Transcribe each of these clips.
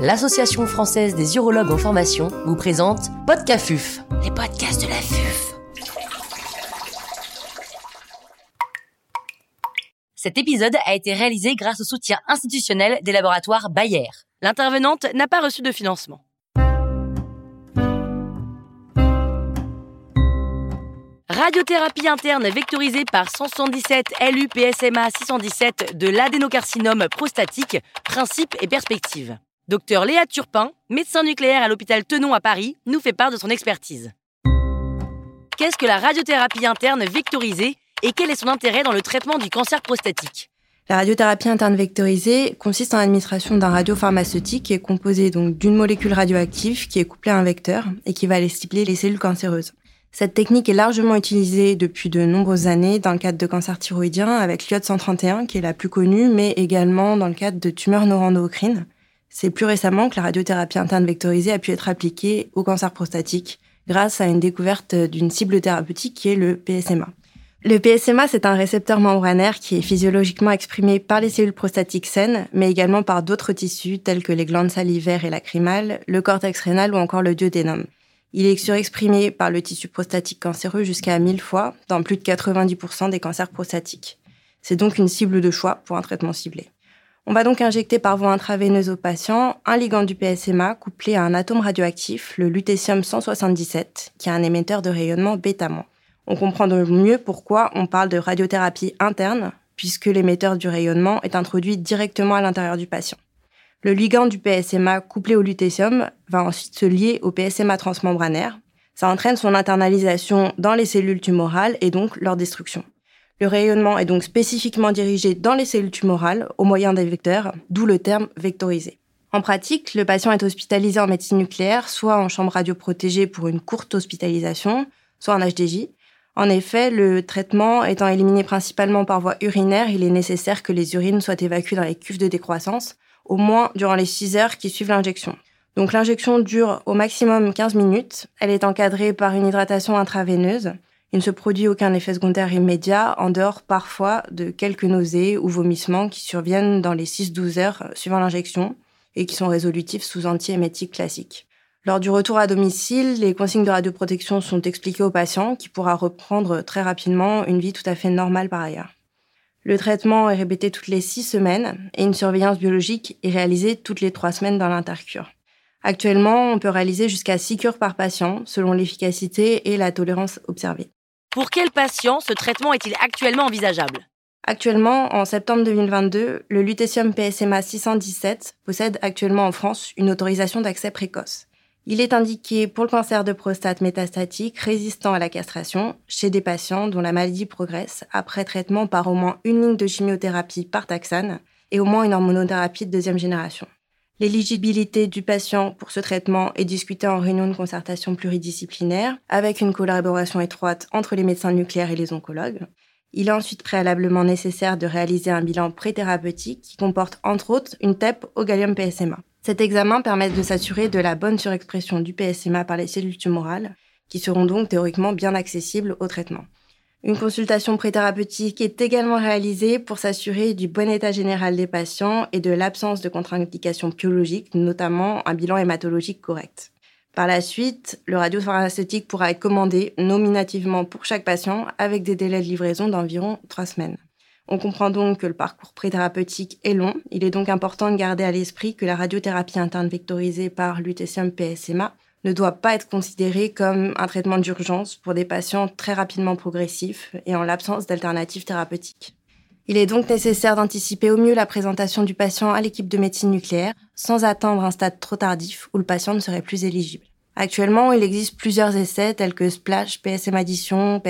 l'Association française des urologues en formation vous présente Podcafuf, les podcasts de la FUF. Cet épisode a été réalisé grâce au soutien institutionnel des laboratoires Bayer. L'intervenante n'a pas reçu de financement. Radiothérapie interne vectorisée par 177 LU-PSMA 617 de l'adénocarcinome prostatique, principe et perspective. Docteur Léa Turpin, médecin nucléaire à l'hôpital Tenon à Paris, nous fait part de son expertise. Qu'est-ce que la radiothérapie interne vectorisée et quel est son intérêt dans le traitement du cancer prostatique? La radiothérapie interne vectorisée consiste en l'administration d'un radiopharmaceutique qui est composé d'une molécule radioactive qui est couplée à un vecteur et qui va aller cibler les cellules cancéreuses. Cette technique est largement utilisée depuis de nombreuses années dans le cadre de cancer thyroïdien avec l'iode 131 qui est la plus connue, mais également dans le cadre de tumeurs neuroendocrines. C'est plus récemment que la radiothérapie interne vectorisée a pu être appliquée au cancer prostatique grâce à une découverte d'une cible thérapeutique qui est le PSMA. Le PSMA, c'est un récepteur membranaire qui est physiologiquement exprimé par les cellules prostatiques saines, mais également par d'autres tissus tels que les glandes salivaires et lacrymales, le cortex rénal ou encore le duodénum. Il est surexprimé par le tissu prostatique cancéreux jusqu'à 1000 fois dans plus de 90% des cancers prostatiques. C'est donc une cible de choix pour un traitement ciblé. On va donc injecter par voie intraveineuse au patient un ligand du PSMA couplé à un atome radioactif, le lutécium 177, qui est un émetteur de rayonnement bêta On comprend donc mieux pourquoi on parle de radiothérapie interne, puisque l'émetteur du rayonnement est introduit directement à l'intérieur du patient. Le ligand du PSMA couplé au lutécium va ensuite se lier au PSMA transmembranaire. Ça entraîne son internalisation dans les cellules tumorales et donc leur destruction. Le rayonnement est donc spécifiquement dirigé dans les cellules tumorales au moyen des vecteurs, d'où le terme vectorisé. En pratique, le patient est hospitalisé en médecine nucléaire, soit en chambre radioprotégée pour une courte hospitalisation, soit en HDJ. En effet, le traitement étant éliminé principalement par voie urinaire, il est nécessaire que les urines soient évacuées dans les cuves de décroissance, au moins durant les 6 heures qui suivent l'injection. Donc l'injection dure au maximum 15 minutes. Elle est encadrée par une hydratation intraveineuse. Il ne se produit aucun effet secondaire immédiat, en dehors parfois de quelques nausées ou vomissements qui surviennent dans les 6-12 heures suivant l'injection et qui sont résolutifs sous antiémétiques classiques. Lors du retour à domicile, les consignes de radioprotection sont expliquées au patient qui pourra reprendre très rapidement une vie tout à fait normale par ailleurs. Le traitement est répété toutes les six semaines et une surveillance biologique est réalisée toutes les trois semaines dans l'intercure. Actuellement, on peut réaliser jusqu'à six cures par patient selon l'efficacité et la tolérance observée. Pour quel patient ce traitement est-il actuellement envisageable? Actuellement, en septembre 2022, le lutécium PSMA 617 possède actuellement en France une autorisation d'accès précoce. Il est indiqué pour le cancer de prostate métastatique résistant à la castration chez des patients dont la maladie progresse après traitement par au moins une ligne de chimiothérapie par taxane et au moins une hormonothérapie de deuxième génération. L'éligibilité du patient pour ce traitement est discutée en réunion de concertation pluridisciplinaire avec une collaboration étroite entre les médecins nucléaires et les oncologues. Il est ensuite préalablement nécessaire de réaliser un bilan préthérapeutique qui comporte entre autres une TEP au gallium PSMA. Cet examen permet de s'assurer de la bonne surexpression du PSMA par les cellules tumorales, qui seront donc théoriquement bien accessibles au traitement. Une consultation préthérapeutique est également réalisée pour s'assurer du bon état général des patients et de l'absence de contre-indications biologiques, notamment un bilan hématologique correct. Par la suite, le radiopharmaceutique pourra être commandé nominativement pour chaque patient avec des délais de livraison d'environ trois semaines. On comprend donc que le parcours préthérapeutique est long. Il est donc important de garder à l'esprit que la radiothérapie interne vectorisée par lutécium PSMA ne doit pas être considérée comme un traitement d'urgence pour des patients très rapidement progressifs et en l'absence d'alternatives thérapeutiques. Il est donc nécessaire d'anticiper au mieux la présentation du patient à l'équipe de médecine nucléaire sans attendre un stade trop tardif où le patient ne serait plus éligible. Actuellement, il existe plusieurs essais tels que Splash, PSM Addition,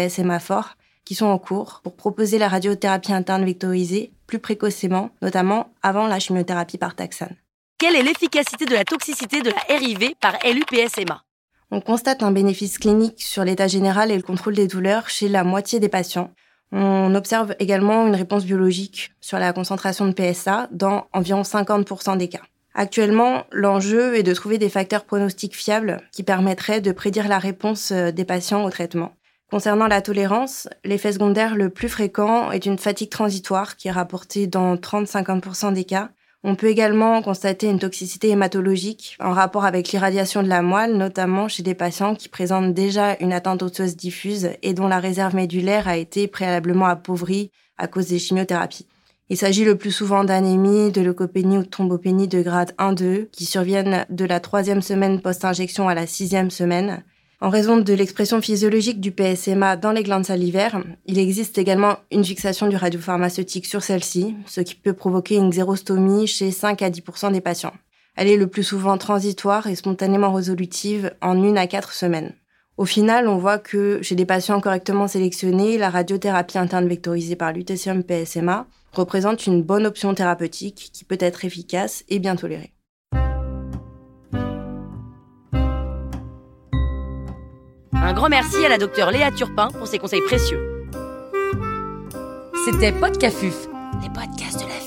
Fort, qui sont en cours pour proposer la radiothérapie interne vectorisée plus précocement, notamment avant la chimiothérapie par taxane. Quelle est l'efficacité de la toxicité de la RIV par LUPSMA On constate un bénéfice clinique sur l'état général et le contrôle des douleurs chez la moitié des patients. On observe également une réponse biologique sur la concentration de PSA dans environ 50% des cas. Actuellement, l'enjeu est de trouver des facteurs pronostiques fiables qui permettraient de prédire la réponse euh, des patients au traitement. Concernant la tolérance, l'effet secondaire le plus fréquent est une fatigue transitoire qui est rapportée dans 30-50% des cas, On peut également constater une toxicité hématologique en rapport avec l'irradiation de la moelle, notamment chez des patients qui présentent déjà une atteinte osseuse diffuse et dont la réserve médulaire a été préalablement appauvrie à cause des chimiothérapies. Il s'agit le plus souvent d'anémie, de leucopénie ou de thrombopénie de grade 1-2 qui surviennent de la troisième semaine post-injection à la sixième semaine. En raison de l'expression physiologique du PSMA dans les glandes salivaires, il existe également une fixation du radiopharmaceutique sur celle-ci, ce qui peut provoquer une xérostomie chez 5 à 10% des patients. Elle est le plus souvent transitoire et spontanément résolutive en une à quatre semaines. Au final, on voit que chez des patients correctement sélectionnés, la radiothérapie interne vectorisée par lutécium PSMA représente une bonne option thérapeutique qui peut être efficace et bien tolérée. Un grand merci à la docteure Léa Turpin pour ses conseils précieux. C'était Podcafuf, les podcasts de la